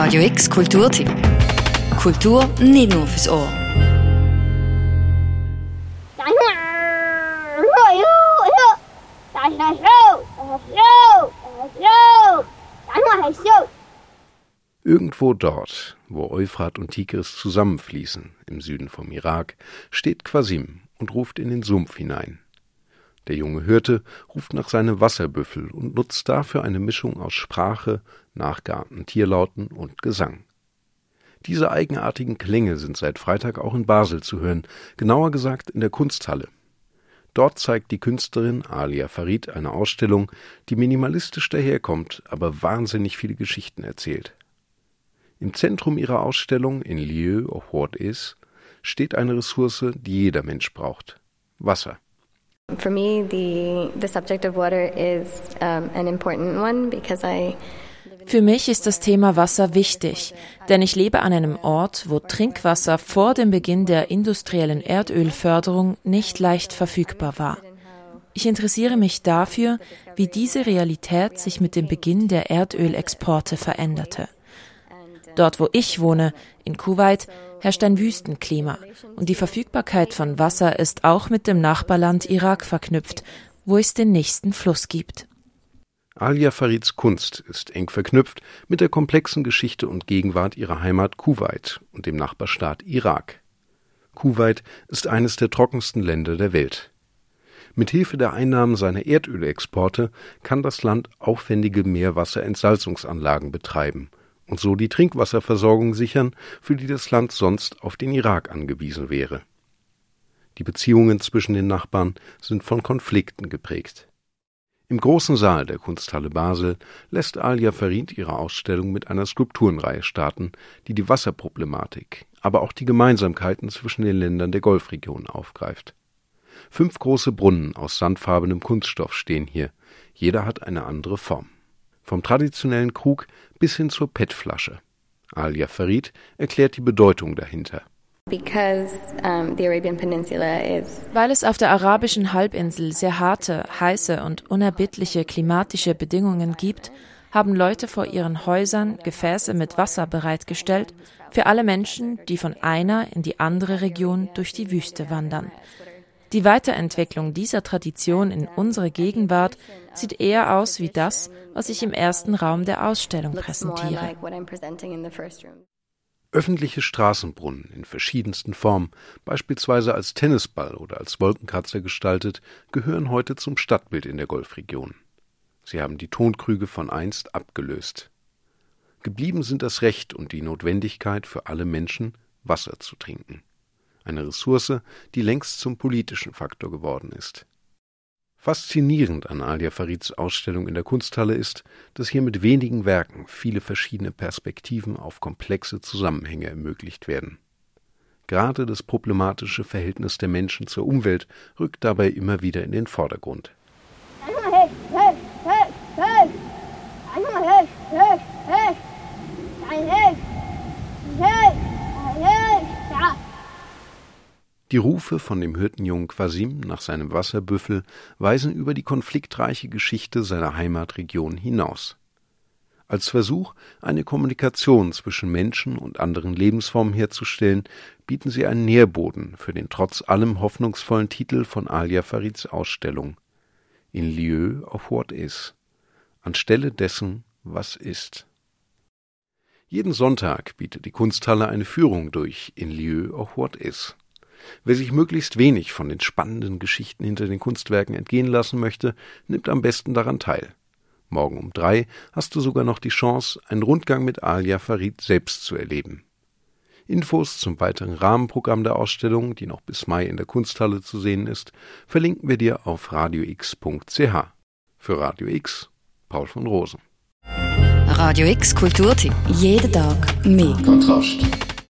Radio X Kulturtipp. Kultur nicht nur fürs Ohr. Irgendwo dort, wo Euphrat und Tigris zusammenfließen, im Süden vom Irak, steht Quasim und ruft in den Sumpf hinein. Der junge Hirte ruft nach seinem Wasserbüffel und nutzt dafür eine Mischung aus Sprache, nachgeahmten Tierlauten und Gesang. Diese eigenartigen Klänge sind seit Freitag auch in Basel zu hören, genauer gesagt in der Kunsthalle. Dort zeigt die Künstlerin Alia Farid eine Ausstellung, die minimalistisch daherkommt, aber wahnsinnig viele Geschichten erzählt. Im Zentrum ihrer Ausstellung in Lieu of What Is steht eine Ressource, die jeder Mensch braucht Wasser. For me, the, the subject of water is um, an important one because I für mich ist das Thema Wasser wichtig, denn ich lebe an einem Ort, wo Trinkwasser vor dem Beginn der industriellen Erdölförderung nicht leicht verfügbar war. Ich interessiere mich dafür, wie diese Realität sich mit dem Beginn der Erdölexporte veränderte. Dort, wo ich wohne, in Kuwait, herrscht ein Wüstenklima und die Verfügbarkeit von Wasser ist auch mit dem Nachbarland Irak verknüpft, wo es den nächsten Fluss gibt. Alia Farids Kunst ist eng verknüpft mit der komplexen Geschichte und Gegenwart ihrer Heimat Kuwait und dem Nachbarstaat Irak. Kuwait ist eines der trockensten Länder der Welt. Mit Hilfe der Einnahmen seiner Erdölexporte kann das Land aufwendige Meerwasserentsalzungsanlagen betreiben und so die Trinkwasserversorgung sichern, für die das Land sonst auf den Irak angewiesen wäre. Die Beziehungen zwischen den Nachbarn sind von Konflikten geprägt. Im großen Saal der Kunsthalle Basel lässt Alia Farid ihre Ausstellung mit einer Skulpturenreihe starten, die die Wasserproblematik, aber auch die Gemeinsamkeiten zwischen den Ländern der Golfregion aufgreift. Fünf große Brunnen aus sandfarbenem Kunststoff stehen hier, jeder hat eine andere Form. Vom traditionellen Krug bis hin zur PET-Flasche. Alia Farid erklärt die Bedeutung dahinter. Weil es auf der arabischen Halbinsel sehr harte, heiße und unerbittliche klimatische Bedingungen gibt, haben Leute vor ihren Häusern Gefäße mit Wasser bereitgestellt für alle Menschen, die von einer in die andere Region durch die Wüste wandern. Die Weiterentwicklung dieser Tradition in unsere Gegenwart sieht eher aus wie das, was ich im ersten Raum der Ausstellung präsentiere. Öffentliche Straßenbrunnen in verschiedensten Formen, beispielsweise als Tennisball oder als Wolkenkratzer gestaltet, gehören heute zum Stadtbild in der Golfregion. Sie haben die Tonkrüge von einst abgelöst. Geblieben sind das Recht und die Notwendigkeit für alle Menschen, Wasser zu trinken eine Ressource, die längst zum politischen Faktor geworden ist. Faszinierend an Alia Farids Ausstellung in der Kunsthalle ist, dass hier mit wenigen Werken viele verschiedene Perspektiven auf komplexe Zusammenhänge ermöglicht werden. Gerade das problematische Verhältnis der Menschen zur Umwelt rückt dabei immer wieder in den Vordergrund. Die Rufe von dem Hirtenjungen Quasim nach seinem Wasserbüffel weisen über die konfliktreiche Geschichte seiner Heimatregion hinaus. Als Versuch, eine Kommunikation zwischen Menschen und anderen Lebensformen herzustellen, bieten sie einen Nährboden für den trotz allem hoffnungsvollen Titel von Alia Farids Ausstellung In lieu of what is, anstelle dessen, was ist. Jeden Sonntag bietet die Kunsthalle eine Führung durch In lieu of what is. Wer sich möglichst wenig von den spannenden Geschichten hinter den Kunstwerken entgehen lassen möchte, nimmt am besten daran teil. Morgen um drei hast du sogar noch die Chance, einen Rundgang mit Alia Farid selbst zu erleben. Infos zum weiteren Rahmenprogramm der Ausstellung, die noch bis Mai in der Kunsthalle zu sehen ist, verlinken wir dir auf radiox.ch. Für Radio X, Paul von Rosen. Radio X Kulturtipp. Jeden Tag mehr. Kontrast.